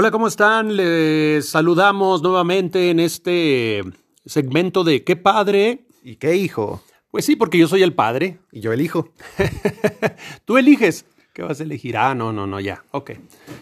Hola, ¿cómo están? Les saludamos nuevamente en este segmento de ¿Qué padre? ¿Y qué hijo? Pues sí, porque yo soy el padre. Y yo elijo. Tú eliges. ¿Qué vas a elegir? Ah, no, no, no, ya. Ok.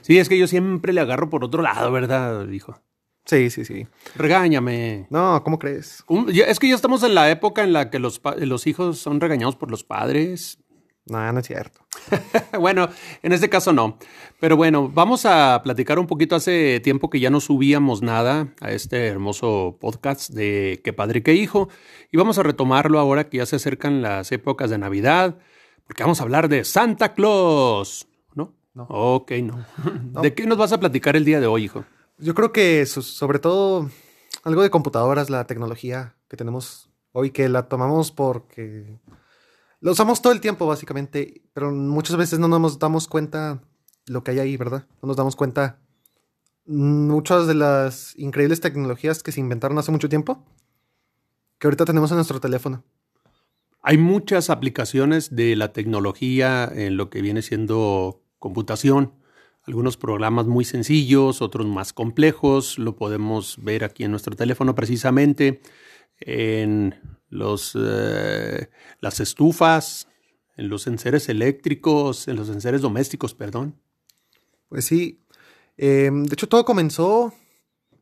Sí, es que yo siempre le agarro por otro lado, ¿verdad, hijo? Sí, sí, sí. Regáñame. No, ¿cómo crees? Es que ya estamos en la época en la que los, los hijos son regañados por los padres. No, no es cierto. bueno, en este caso no. Pero bueno, vamos a platicar un poquito. Hace tiempo que ya no subíamos nada a este hermoso podcast de Qué padre, qué hijo. Y vamos a retomarlo ahora que ya se acercan las épocas de Navidad, porque vamos a hablar de Santa Claus. ¿No? No. Ok, no. ¿De qué nos vas a platicar el día de hoy, hijo? Yo creo que so- sobre todo algo de computadoras, la tecnología que tenemos hoy, que la tomamos porque la usamos todo el tiempo, básicamente, pero muchas veces no nos damos cuenta lo que hay ahí, ¿verdad? No nos damos cuenta muchas de las increíbles tecnologías que se inventaron hace mucho tiempo, que ahorita tenemos en nuestro teléfono. Hay muchas aplicaciones de la tecnología en lo que viene siendo computación. Algunos programas muy sencillos, otros más complejos. Lo podemos ver aquí en nuestro teléfono precisamente. En los, eh, las estufas, en los enseres eléctricos, en los enseres domésticos, perdón. Pues sí. Eh, de hecho, todo comenzó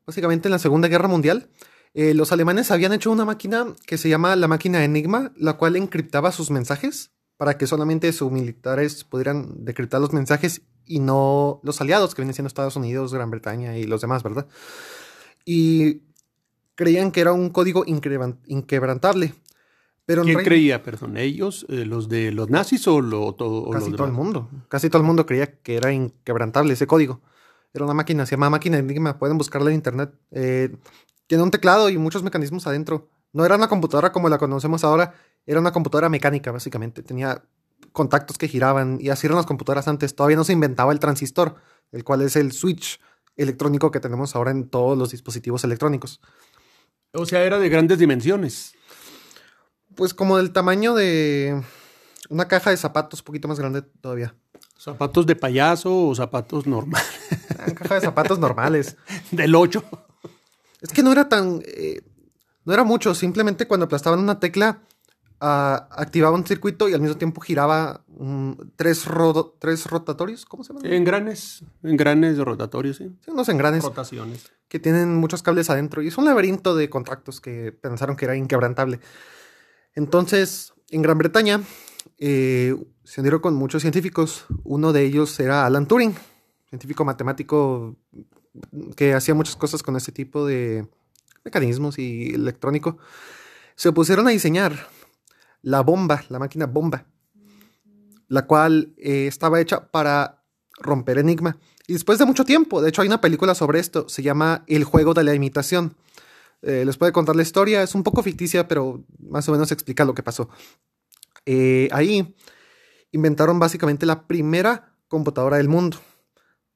básicamente en la Segunda Guerra Mundial. Eh, los alemanes habían hecho una máquina que se llama la máquina Enigma, la cual encriptaba sus mensajes para que solamente sus militares pudieran decriptar los mensajes y no los aliados que vienen siendo Estados Unidos, Gran Bretaña y los demás, ¿verdad? Y creían que era un código inquebrantable. Pero ¿Quién creía, perdón? ¿Ellos? eh, ¿Los de los nazis o, lo, todo, o Casi los todo el mundo. Casi todo el mundo creía que era inquebrantable ese código. Era una máquina, se llama máquina Enigma. Pueden buscarla en internet. Eh, tiene un teclado y muchos mecanismos adentro. No era una computadora como la conocemos ahora. Era una computadora mecánica, básicamente. Tenía contactos que giraban y así eran las computadoras antes. Todavía no se inventaba el transistor, el cual es el switch electrónico que tenemos ahora en todos los dispositivos electrónicos. O sea, era de grandes dimensiones. Pues como del tamaño de una caja de zapatos, un poquito más grande todavía. ¿Zapatos de payaso o zapatos normales? Una caja de zapatos normales. Del 8. Es que no era tan. eh, no era mucho. Simplemente cuando aplastaban una tecla, ah, activaba un circuito y al mismo tiempo giraba tres, rodo- tres rotatorios. ¿Cómo se llaman? Engranes, engranes rotatorios, sí. Sí, unos engranes Rotaciones. que tienen muchos cables adentro. Y es un laberinto de contactos que pensaron que era inquebrantable. Entonces, en Gran Bretaña eh, se unieron con muchos científicos. Uno de ellos era Alan Turing, científico matemático que hacía muchas cosas con este tipo de mecanismos y electrónico. Se pusieron a diseñar la bomba, la máquina bomba, la cual eh, estaba hecha para romper enigma. Y después de mucho tiempo, de hecho hay una película sobre esto, se llama El juego de la imitación. Eh, les puede contar la historia, es un poco ficticia, pero más o menos explica lo que pasó. Eh, ahí inventaron básicamente la primera computadora del mundo.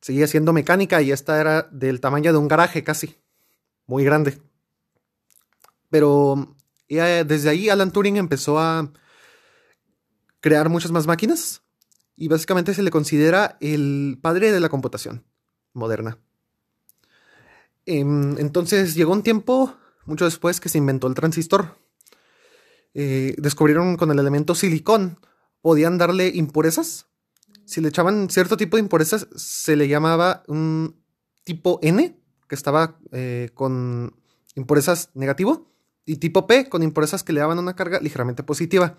Seguía siendo mecánica y esta era del tamaño de un garaje casi, muy grande. Pero eh, desde ahí Alan Turing empezó a crear muchas más máquinas y básicamente se le considera el padre de la computación moderna. Em, entonces llegó un tiempo, mucho después, que se inventó el transistor. Eh, descubrieron con el elemento silicón, podían darle impurezas. Si le echaban cierto tipo de impurezas, se le llamaba un tipo N, que estaba eh, con impurezas negativo, y tipo P, con impurezas que le daban una carga ligeramente positiva.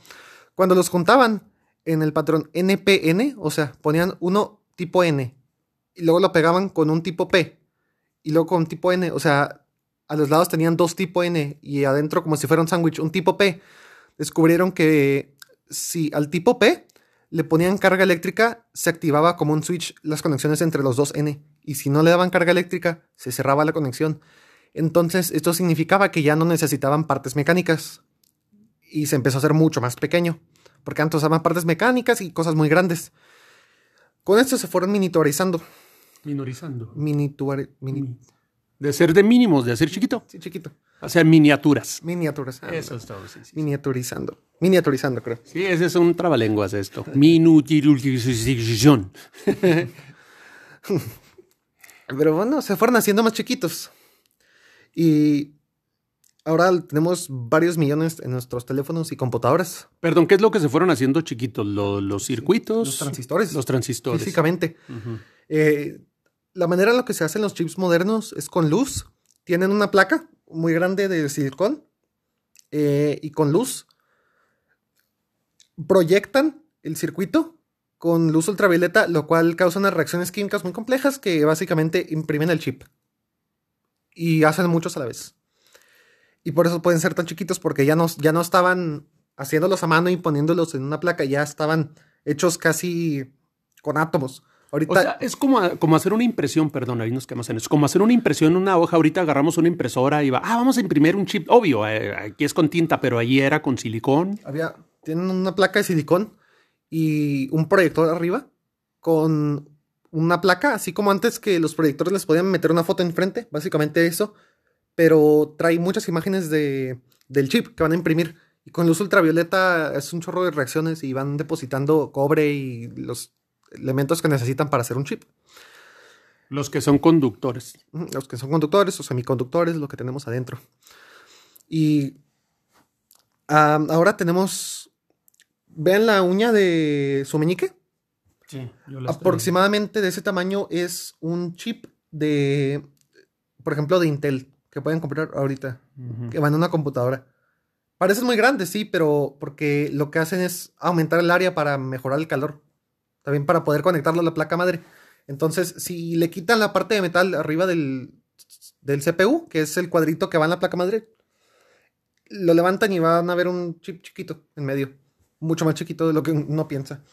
Cuando los juntaban en el patrón NPN, o sea, ponían uno tipo N, y luego lo pegaban con un tipo P, y luego con tipo N, o sea, a los lados tenían dos tipo N y adentro como si fuera un sándwich, un tipo P. Descubrieron que si al tipo P le ponían carga eléctrica, se activaba como un switch las conexiones entre los dos N. Y si no le daban carga eléctrica, se cerraba la conexión. Entonces, esto significaba que ya no necesitaban partes mecánicas. Y se empezó a hacer mucho más pequeño. Porque antes usaban partes mecánicas y cosas muy grandes. Con esto se fueron miniaturizando. Minorizando. Minituar, mini, De ser de mínimos, de ser chiquito. sí, chiquito. O sea, miniaturas. Miniaturas. ah, Eso es todo, sí, sí. Miniaturizando. Miniaturizando, creo. Sí, ese es un trabalenguas esto. Minutilización. Pero bueno, se fueron haciendo más chiquitos. Y ahora tenemos varios millones en nuestros teléfonos y computadoras. Perdón, ¿qué es lo que se fueron haciendo chiquitos? ¿Los, circuitos? Los transistores. Los transistores. Físicamente. Eh, la manera en la que se hacen los chips modernos es con luz. Tienen una placa muy grande de silicón eh, y con luz proyectan el circuito con luz ultravioleta, lo cual causa unas reacciones químicas muy complejas que básicamente imprimen el chip. Y hacen muchos a la vez. Y por eso pueden ser tan chiquitos, porque ya no, ya no estaban haciéndolos a mano y poniéndolos en una placa, ya estaban hechos casi con átomos. Ahorita... O sea, es como, como hacer una impresión, perdón, ahí nos quedamos en eso. Como hacer una impresión en una hoja. Ahorita agarramos una impresora y va, ah, vamos a imprimir un chip. Obvio, eh, aquí es con tinta, pero allí era con silicón. Había, tienen una placa de silicón y un proyector arriba con una placa, así como antes que los proyectores les podían meter una foto enfrente, básicamente eso, pero trae muchas imágenes de, del chip que van a imprimir. Y con luz ultravioleta es un chorro de reacciones y van depositando cobre y los elementos que necesitan para hacer un chip. Los que son conductores. Los que son conductores o semiconductores, lo que tenemos adentro. Y ahora tenemos. Vean la uña de su meñique. Sí, yo Aproximadamente de ese tamaño es un chip de. Por ejemplo, de Intel, que pueden comprar ahorita. Que van a una computadora. Parecen muy grandes, sí, pero porque lo que hacen es aumentar el área para mejorar el calor también para poder conectarlo a la placa madre. Entonces, si le quitan la parte de metal arriba del, del CPU, que es el cuadrito que va en la placa madre, lo levantan y van a ver un chip chiquito en medio, mucho más chiquito de lo que uno piensa.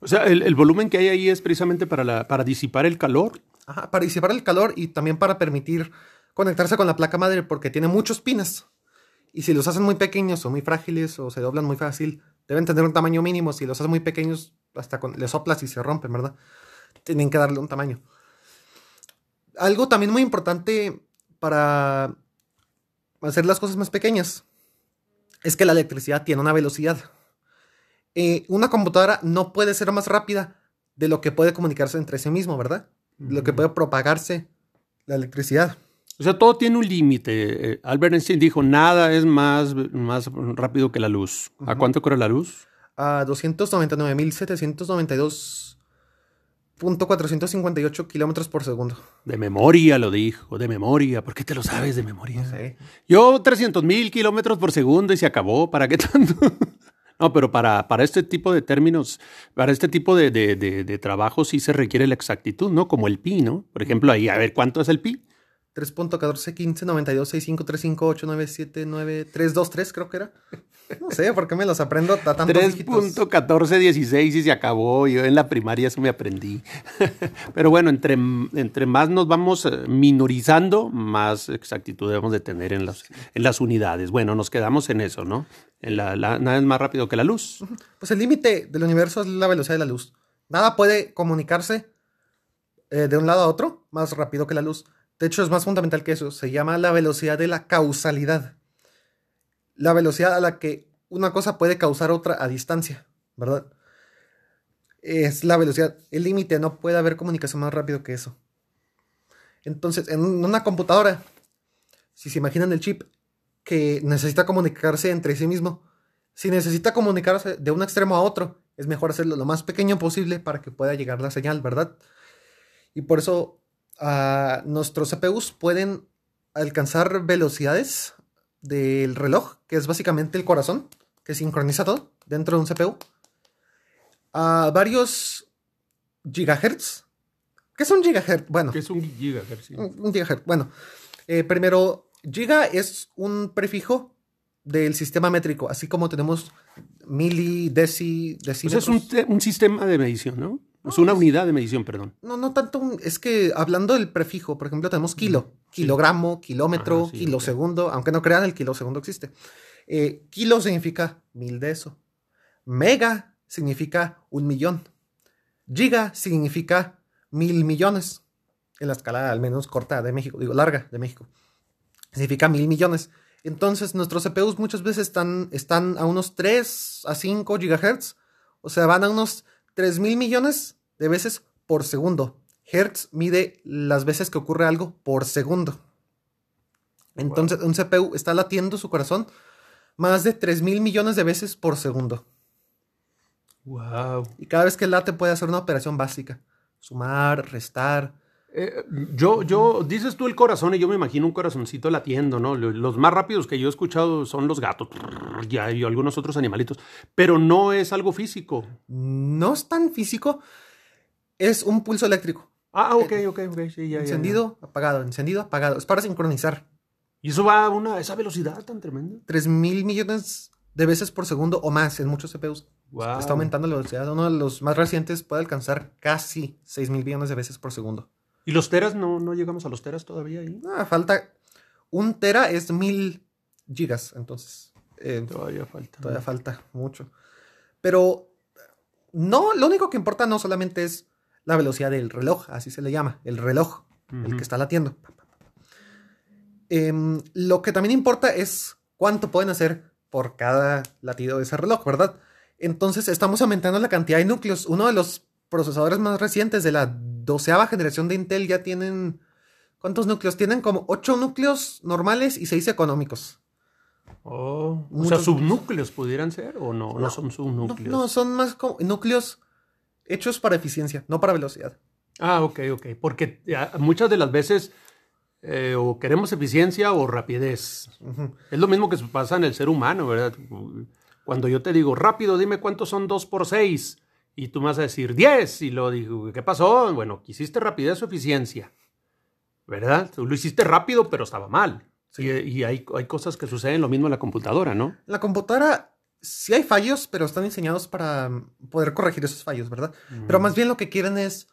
O sea, el, volumen que hay ahí es precisamente para, la, para disipar el calor. Ajá, para disipar el calor y también para permitir conectarse con la placa madre porque tiene muchos pines. Y si los hacen muy pequeños o muy frágiles o se doblan muy fácil, deben tener un tamaño mínimo. Si los hacen muy pequeños, hasta con, le soplas y se rompen, ¿verdad? Tienen que darle un tamaño. Algo también muy importante para hacer las cosas más pequeñas es que la electricidad tiene una velocidad. Eh, una computadora no puede ser más rápida de lo que puede comunicarse entre sí mismo, ¿verdad? Lo que puede propagarse la electricidad. O sea, todo tiene un límite. Eh, Albert Einstein dijo, nada es más, más rápido que la luz. ¿A cuánto corre la luz? A 299.792.458 kilómetros por segundo. De memoria lo dijo, de memoria. ¿Por qué te lo sabes de memoria? No sé. Yo 300.000 kilómetros por segundo y se acabó. ¿Para qué tanto? No, pero para, para este tipo de términos, para este tipo de, de, de, de trabajo sí se requiere la exactitud, ¿no? Como el pi, ¿no? Por ejemplo, ahí, a ver, ¿cuánto es el pi? 3.14159265358979 creo que era. No sé por qué me los aprendo a tantos 3.1416 y se acabó. Yo en la primaria eso me aprendí. Pero bueno, entre, entre más nos vamos eh, minorizando, más exactitud debemos de tener en las, en las unidades. Bueno, nos quedamos en eso, ¿no? En la, nada es más rápido que la luz. Pues el límite del universo es la velocidad de la luz. Nada puede comunicarse eh, de un lado a otro más rápido que la luz. De hecho, es más fundamental que eso. Se llama la velocidad de la causalidad. La velocidad a la que una cosa puede causar otra a distancia, ¿verdad? Es la velocidad, el límite, no puede haber comunicación más rápido que eso. Entonces, en una computadora, si se imaginan el chip que necesita comunicarse entre sí mismo, si necesita comunicarse de un extremo a otro, es mejor hacerlo lo más pequeño posible para que pueda llegar la señal, ¿verdad? Y por eso nuestros CPUs pueden alcanzar velocidades del reloj, que es básicamente el corazón, que sincroniza todo dentro de un CPU, a varios gigahertz. ¿Qué es un gigahertz? Bueno. ¿Qué es un gigahertz? Un, gigahertz. Bueno, eh, primero, giga es un prefijo del sistema métrico, así como tenemos mili, deci, decímetros. es un, sistema de medición, ¿no? Es una unidad de medición, perdón. No, no tanto. Es que hablando del prefijo, por ejemplo, tenemos kilo, kilogramo, kilómetro, kilosegundo, aunque no crean, el kilosegundo existe. Eh, kilo significa mil de eso. Mega significa un millón. Giga significa mil millones. En la escala al menos corta de México, digo larga de México. Significa mil millones. Entonces nuestros CPUs muchas veces están, están a unos 3 a 5 gigahertz. O sea, van a unos 3 mil millones de veces por segundo. Hertz mide las veces que ocurre algo por segundo. Entonces, un CPU está latiendo su corazón más de 3 mil millones de veces por segundo. Wow. Y cada vez que late puede hacer una operación básica. Sumar, restar. Eh, yo, yo, dices tú el corazón y yo me imagino un corazoncito latiendo, ¿no? Los más rápidos que yo he escuchado son los gatos y algunos otros animalitos, pero no es algo físico. No es tan físico, es un pulso eléctrico. Ah, ok, ok, ok, sí, ya, Encendido, apagado, encendido, apagado. Es para sincronizar. ¿Y eso va a una, esa velocidad tan tremenda? 3 mil millones de veces por segundo o más en muchos CPUs. Está aumentando la velocidad. Uno de los más recientes puede alcanzar casi 6 mil millones de veces por segundo. ¿Y los teras? No, no llegamos a los teras todavía ahí. Ah, falta. Un tera es mil gigas, entonces. Eh, todavía falta. Todavía falta mucho. Pero no, lo único que importa no solamente es la velocidad del reloj, así se le llama, el reloj, el que está latiendo. Em, lo que también importa es cuánto pueden hacer por cada latido de ese reloj, ¿verdad? Entonces estamos aumentando la cantidad de núcleos. Uno de los procesadores más recientes de la doceava generación de Intel ya tienen... ¿Cuántos núcleos? Tienen como ocho núcleos normales y seis económicos. Oh, o sea, subnúcleos pudieran ser o no, no, son subnúcleos. No, son más como núcleos hechos para eficiencia, no para velocidad. Ah, ok, ok. Porque muchas de las veces eh, o queremos eficiencia o rapidez. Es lo mismo que pasa en el ser humano, ¿verdad? Cuando yo te digo, rápido, dime cuántos son 2 por 6. Y tú me vas a decir 10. Y lo digo, ¿qué pasó? Bueno, quisiste rapidez o eficiencia. ¿Verdad? Lo hiciste rápido, pero estaba mal. Y, hay, hay, cosas que suceden lo mismo en la computadora, ¿no? La computadora sí hay fallos, pero están diseñados para poder corregir esos fallos, ¿verdad? Pero más bien lo que quieren es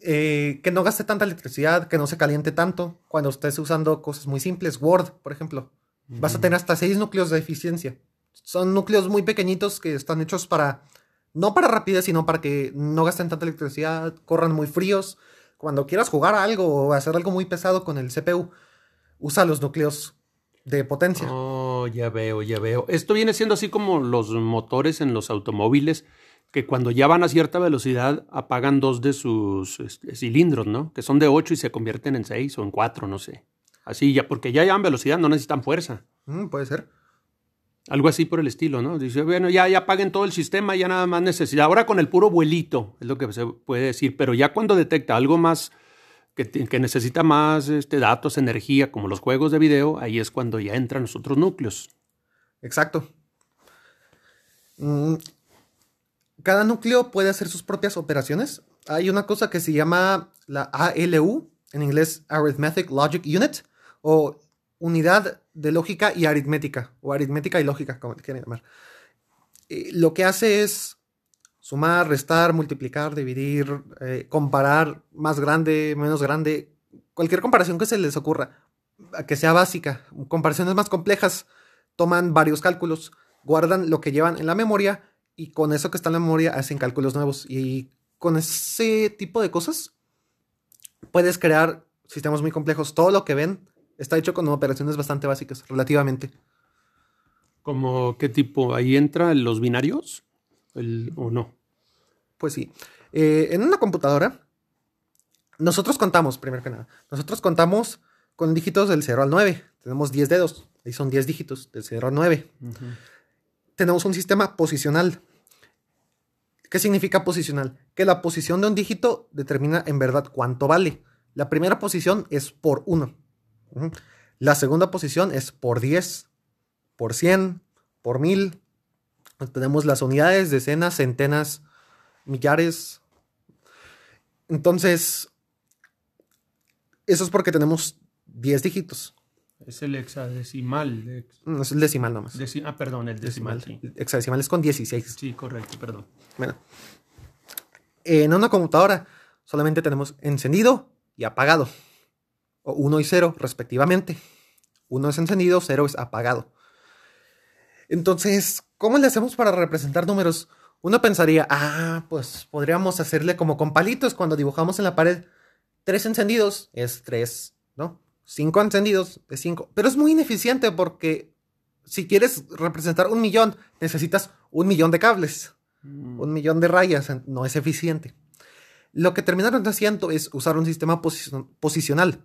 eh, que no gaste tanta electricidad, que no se caliente tanto. Cuando estés usando cosas muy simples, Word, por ejemplo, vas a tener hasta seis núcleos de eficiencia. Son núcleos muy pequeñitos que están hechos para, no para rapidez, sino para que no gasten tanta electricidad, corran muy fríos. Cuando quieras jugar a algo o hacer algo muy pesado con el CPU, usa los núcleos de potencia. Oh, ya veo, ya veo. Esto viene siendo así como los motores en los automóviles que cuando ya van a cierta velocidad apagan dos de sus este, cilindros, ¿no? Que son de 8 y se convierten en 6 o en 4, no sé. Así ya, porque ya llevan velocidad, no necesitan fuerza. Mm, puede ser. Algo así por el estilo, ¿no? Dice, bueno, ya, ya apaguen todo el sistema, ya nada más necesidad. Ahora con el puro vuelito, es lo que se puede decir, pero ya cuando detecta algo más que, necesita más este, datos, energía, como los juegos de video, ahí es cuando ya entran los otros núcleos. Exacto. Mm, cada núcleo puede hacer sus propias operaciones. Hay una cosa que se llama la ALU, en inglés Arithmetic Logic Unit, o unidad de lógica y aritmética, o aritmética y lógica, como quieran llamar. Eh, lo que hace es sumar, restar, multiplicar, dividir, eh, comparar, más grande, menos grande, cualquier comparación que se les ocurra, que sea básica. Comparaciones más complejas toman varios cálculos, guardan lo que llevan en la memoria y con eso que está en la memoria hacen cálculos nuevos. Y con ese tipo de cosas puedes crear sistemas muy complejos. Todo lo que ven está hecho con operaciones bastante básicas, relativamente. ¿Como qué tipo? ¿Ahí entran los binarios? ¿O no? Pues sí. Eh, en una computadora, nosotros contamos, primero que nada, nosotros contamos con dígitos del 0 al 9. Tenemos 10 dedos. Ahí son 10 dígitos, del 0 al 9. Tenemos un sistema posicional. ¿Qué significa posicional? Que la posición de un dígito determina en verdad cuánto vale. La primera posición es por 1. La segunda posición es por 10, por 100, por 1000. Tenemos las unidades, decenas, centenas, millares. Entonces, eso es porque tenemos 10 dígitos. Es el hexadecimal. No, es el decimal nomás. ah, perdón, el decimal. Hexadecimal es con 16. Sí, correcto, perdón. Bueno. En una computadora solamente tenemos encendido y apagado. O 1 y 0 respectivamente. 1 es encendido, 0 es apagado. Entonces, ¿cómo le hacemos para representar números? Uno pensaría, ah, pues podríamos hacerle como con palitos cuando dibujamos en la pared. 3 encendidos es 3, ¿no? 5 encendidos es 5. Pero es muy ineficiente porque si quieres representar un millón, necesitas un millón de cables, mm. un millón de rayas. No es eficiente. Lo que terminaron haciendo es usar un sistema posicional,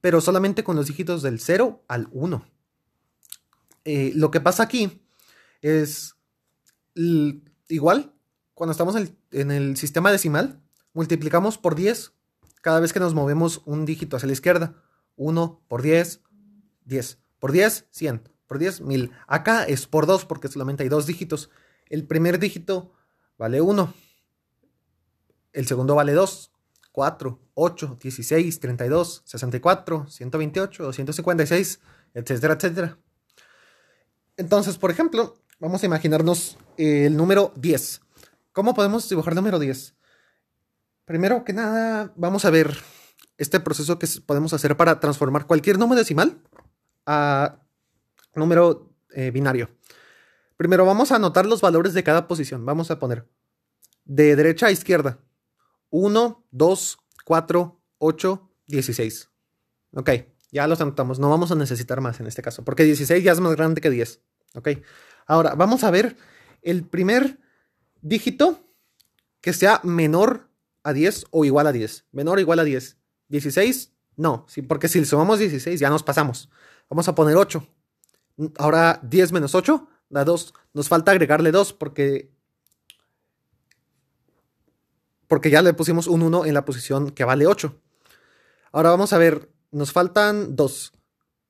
pero solamente con los dígitos del 0 al 1. Eh, lo que pasa aquí es igual, cuando estamos en el, sistema decimal, multiplicamos por 10 cada vez que nos movemos un dígito hacia la izquierda. 1 por 10, 10. Por 10, 100. Por 10, 1000. Acá es por 2 porque solamente hay dos dígitos. El primer dígito vale 1. El segundo vale 2. 4, 8, 16, 32, 64, 128, 256, etcétera, etcétera. Entonces, por ejemplo, vamos a imaginarnos el número 10. ¿Cómo podemos dibujar el número 10? Primero que nada, vamos a ver este proceso que podemos hacer para transformar cualquier número decimal a número eh, binario. Primero vamos a anotar los valores de cada posición. Vamos a poner de derecha a izquierda. 1, 2, 4, 8, 16. Ok, ya los anotamos. No vamos a necesitar más en este caso, porque 16 ya es más grande que 10. Ok, ahora vamos a ver el primer dígito que sea menor a 10 o igual a 10. Menor o igual a 10. 16, no, sí, porque si sumamos 16 ya nos pasamos. Vamos a poner 8. Ahora 10 menos 8 da 2. Nos falta agregarle 2 porque porque ya le pusimos un 1 en la posición que vale 8. Ahora vamos a ver, nos faltan 2.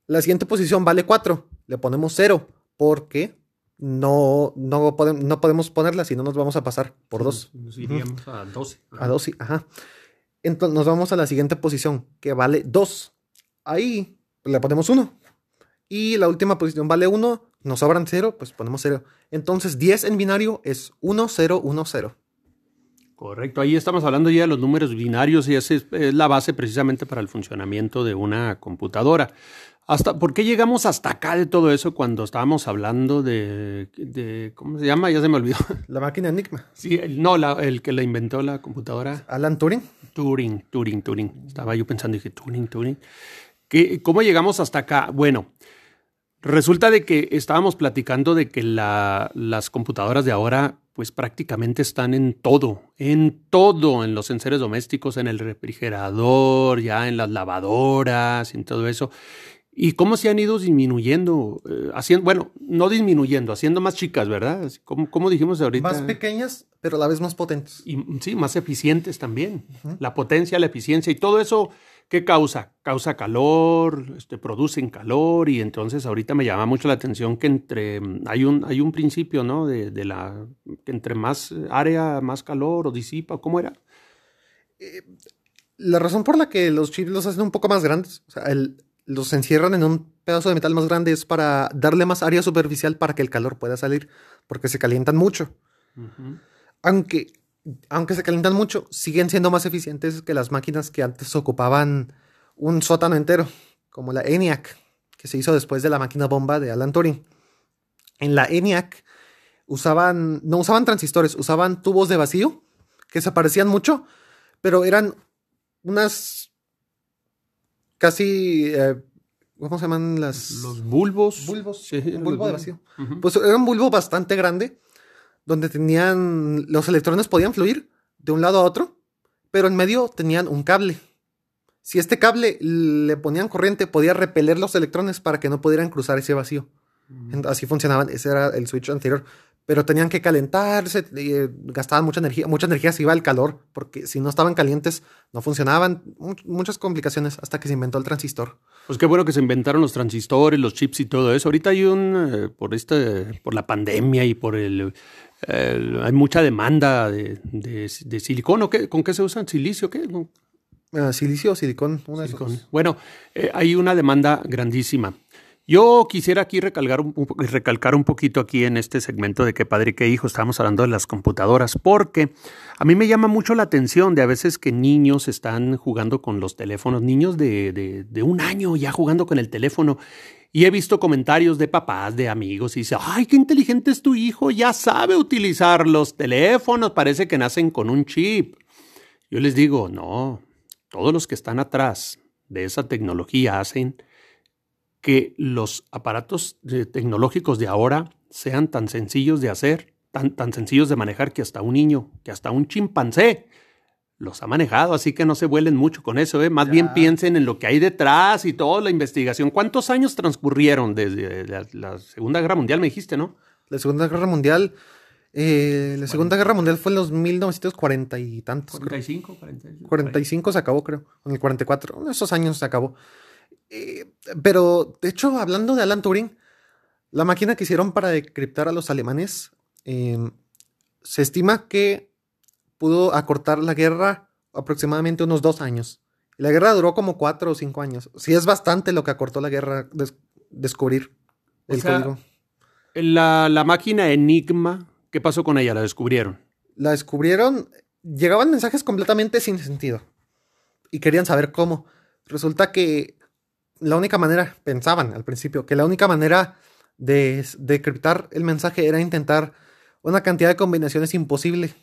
La siguiente posición vale 4. Le ponemos 0 porque no, no, podemos, no podemos ponerla, si no nos vamos a pasar por 2. Nos iríamos a 12. A 12, ajá. Entonces nos vamos a la siguiente posición que vale 2. Ahí le ponemos 1. Y la última posición vale 1. Nos sobran 0, pues ponemos 0. Entonces 10 en binario es 1, 0, 1, 0. Correcto, ahí estamos hablando ya de los números binarios y esa es, la base precisamente para el funcionamiento de una computadora. Hasta, ¿Por qué llegamos hasta acá de todo eso cuando estábamos hablando de, ¿cómo se llama? Ya se me olvidó. La máquina Enigma. Sí, no, el que la inventó la computadora. Alan Turing. Turing, Turing, Turing. Estaba yo pensando y dije, Turing, Turing. ¿Qué, ¿Cómo llegamos hasta acá? Bueno, resulta de que estábamos platicando de que las computadoras de ahora pues prácticamente están en todo, en todo, en los enseres domésticos, en el refrigerador, ya en las lavadoras, en todo eso. ¿Y cómo se han ido disminuyendo? Eh, haciendo, bueno, no disminuyendo, haciendo más chicas, ¿verdad? ¿Cómo, dijimos ahorita? Más pequeñas, pero a la vez más potentes. Y sí, más eficientes también. La potencia, la eficiencia y todo eso ¿Qué causa? Causa calor, este, producen calor y entonces ahorita me llama mucho la atención que entre, hay un, hay un principio, ¿no? De, de la, que entre más área, más calor o disipa, ¿cómo era? Eh, la razón por la que los chips los hacen un poco más grandes, o sea, los encierran en un pedazo de metal más grande es para darle más área superficial para que el calor pueda salir, porque se calientan mucho. Aunque aunque se calientan mucho, siguen siendo más eficientes que las máquinas que antes ocupaban un sótano entero, como la ENIAC, que se hizo después de la máquina bomba de Alan Turing. En la ENIAC usaban, no usaban transistores, usaban tubos de vacío que se parecían mucho, pero eran unas casi, eh, ¿cómo se llaman las? Los bulbos. Bulbos, un bulbo de vacío. Pues era un bulbo bastante grande donde tenían los electrones podían fluir de un lado a otro, pero en medio tenían un cable. Si este cable le ponían corriente, podía repeler los electrones para que no pudieran cruzar ese vacío. Así funcionaban, ese era el switch anterior. Pero tenían que calentarse, eh, gastaban mucha energía, mucha energía se iba al calor, porque si no estaban calientes no funcionaban, muchas complicaciones hasta que se inventó el transistor. Pues qué bueno que se inventaron los transistores, los chips y todo eso. Ahorita hay un, eh, por, este, por la pandemia y por el, hay mucha demanda de, de, silicón. ¿o qué? ¿Con qué se usan? ¿Silicio? ¿Qué? Ah, silicio o silicón. Bueno, eh, hay una demanda grandísima. Yo quisiera aquí recalcar un, poquito aquí en este segmento de qué padre y qué hijo, estamos hablando de las computadoras, porque a mí me llama mucho la atención de a veces que niños están jugando con los teléfonos, niños de, de, de un año ya jugando con el teléfono, y he visto comentarios de papás, de amigos, y dice, ay, qué inteligente es tu hijo, ya sabe utilizar los teléfonos, parece que nacen con un chip. Yo les digo, no, todos los que están atrás de esa tecnología hacen que los aparatos tecnológicos de ahora sean tan sencillos de hacer, tan, tan sencillos de manejar que hasta un niño, que hasta un chimpancé los ha manejado, así que no se vuelen mucho con eso, ¿eh? Más bien piensen en lo que hay detrás y toda la investigación. ¿Cuántos años transcurrieron desde la, Segunda Guerra Mundial, me dijiste, no? La Segunda Guerra Mundial, eh, la Segunda Guerra Mundial fue en los 1940 y tantos. 45, 45. 45 se acabó, creo. En el 44, en esos años se acabó. Eh, pero, de hecho, hablando de Alan Turing, la máquina que hicieron para decriptar a los alemanes, eh, se estima que pudo acortar la guerra aproximadamente unos dos años. la guerra duró como cuatro o cinco años. Sí es bastante lo que acortó la guerra descubrir el código. La, la máquina Enigma, ¿qué pasó con ella? ¿La descubrieron? La descubrieron, llegaban mensajes completamente sin sentido. Y querían saber cómo. Resulta que la única manera, pensaban al principio, que la única manera de decriptar el mensaje era intentar una cantidad de combinaciones imposible.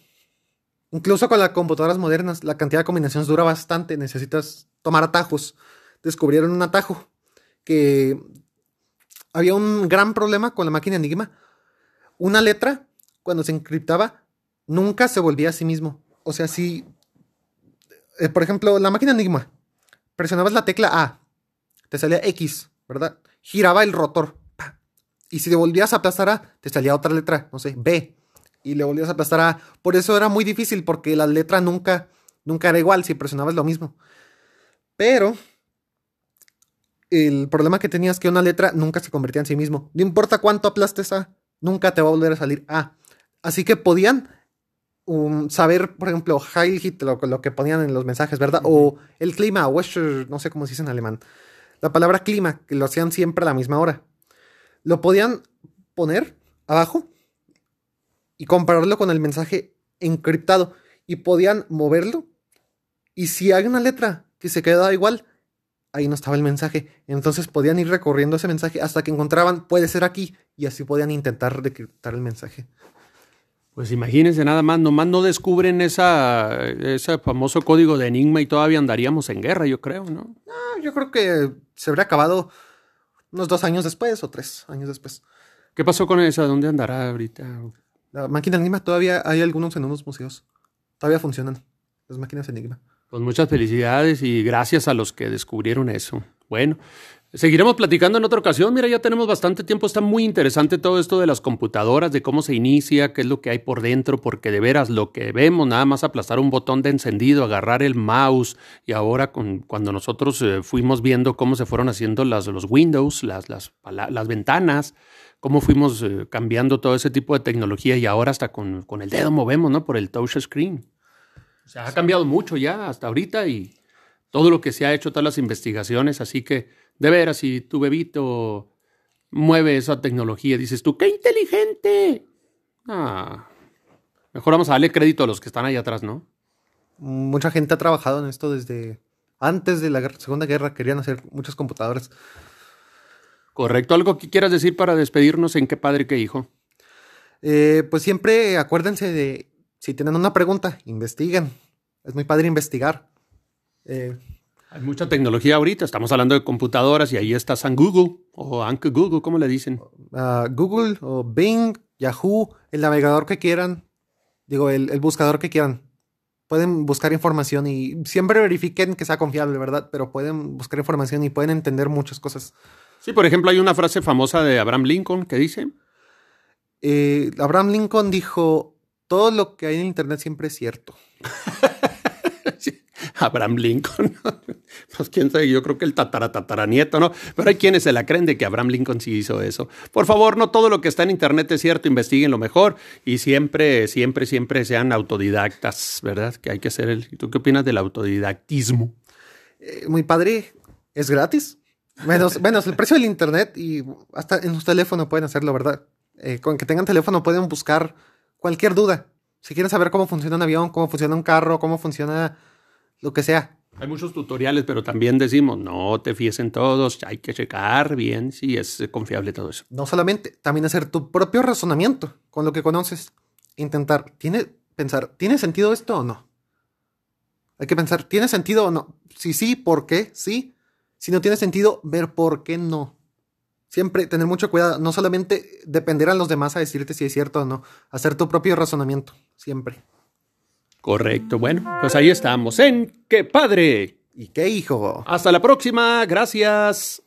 Incluso con las computadoras modernas, la cantidad de combinaciones dura bastante, necesitas tomar atajos. Descubrieron un atajo que había un gran problema con la máquina Enigma. Una letra, cuando se encriptaba, nunca se volvía a sí mismo. O sea, si, eh, por ejemplo, la máquina Enigma, presionabas la tecla A, te salía X, ¿verdad? Giraba el rotor. Y si te volvías a aplastar A, te salía otra letra, no sé, B y le volvías a aplastar a... Por eso era muy difícil, porque la letra nunca, nunca era igual si presionabas lo mismo. Pero el problema que tenías es que una letra nunca se convertía en sí mismo. No importa cuánto aplastes A, nunca te va a volver a salir A. Así que podían um, saber, por ejemplo, Heil Hit, lo, lo, que ponían en los mensajes, ¿verdad? O el clima, o no sé cómo se dice en alemán. La palabra clima, que lo hacían siempre a la misma hora. Lo podían poner abajo y compararlo con el mensaje encriptado y podían moverlo. Y si hay una letra que se quedaba igual, ahí no estaba el mensaje. Entonces podían ir recorriendo ese mensaje hasta que encontraban, puede ser aquí, y así podían intentar decriptar el mensaje. Pues imagínense nada más, nomás no descubren esa, ese famoso código de Enigma y todavía andaríamos en guerra, yo creo, ¿no? No, yo creo que se habría acabado unos dos años después o tres años después. ¿Qué pasó con esa? ¿Dónde andará ahorita? La máquina Enigma todavía hay algunos en unos museos. Todavía funcionan las máquinas Enigma. Pues muchas felicidades y gracias a los que descubrieron eso. Bueno, seguiremos platicando en otra ocasión. Mira, ya tenemos bastante tiempo. Está muy interesante todo esto de las computadoras, de cómo se inicia, qué es lo que hay por dentro, porque de veras lo que vemos, nada más aplastar un botón de encendido, agarrar el mouse y ahora con, cuando nosotros eh, fuimos viendo cómo se fueron haciendo las, los Windows, las, ventanas, cómo fuimos eh, cambiando todo ese tipo de tecnología y ahora hasta con, el dedo movemos, ¿no? Por el touch screen. O sea, ha cambiado mucho ya hasta ahorita y todo lo que se ha hecho, todas las investigaciones, así que de veras, si tu bebito mueve esa tecnología, dices tú, ¡qué inteligente! Ah, mejor vamos a darle crédito a los que están ahí atrás, ¿no? Mucha gente ha trabajado en esto desde antes de la Segunda Guerra, querían hacer muchas computadoras. Correcto. ¿Algo que quieras decir para despedirnos en qué padre, qué hijo? Eh, pues siempre acuérdense de, si tienen una pregunta, investiguen. Es muy padre investigar. Eh, Hay mucha tecnología ahorita, estamos hablando de computadoras y ahí está San Google o Anke Google, ¿cómo le dicen? Ah, Google o Bing, Yahoo, el navegador que quieran, digo, el, el, buscador que quieran. Pueden buscar información y siempre verifiquen que sea confiable, ¿verdad? Pero pueden buscar información y pueden entender muchas cosas. Sí, por ejemplo, hay una frase famosa de Abraham Lincoln que dice. Eh, Abraham Lincoln dijo, todo lo que hay en Internet siempre es cierto. Abraham Lincoln. pues quién sabe, yo creo que el tataratataranieto, ¿no? Pero hay quienes se la creen de que Abraham Lincoln sí hizo eso. Por favor, no todo lo que está en Internet es cierto, investiguen lo mejor y siempre, siempre, siempre sean autodidactas, ¿verdad? Que hay que hacer el... ¿Tú qué opinas del autodidactismo? Eh, muy padre, es gratis. Menos, menos el precio del internet y hasta en su teléfono pueden hacerlo, ¿verdad? Eh, con que tengan teléfono pueden buscar cualquier duda. Si quieren saber cómo funciona un avión, cómo funciona un carro, cómo funciona lo que sea. Hay muchos tutoriales, pero también decimos, no te fíes en todos, hay que checar bien si es confiable todo eso. No solamente, también hacer tu propio razonamiento con lo que conoces. Intentar, ¿tiene, pensar, ¿tiene sentido esto o no? Hay que pensar, ¿tiene sentido o no? Si sí, ¿por qué? Sí. Si no tiene sentido, ver por qué no. Siempre tener mucho cuidado, no solamente depender a los demás a decirte si es cierto o no, hacer tu propio razonamiento, siempre. Correcto. Bueno, pues ahí estamos. En ¡Qué padre! ¿Y qué hijo? Hasta la próxima. Gracias.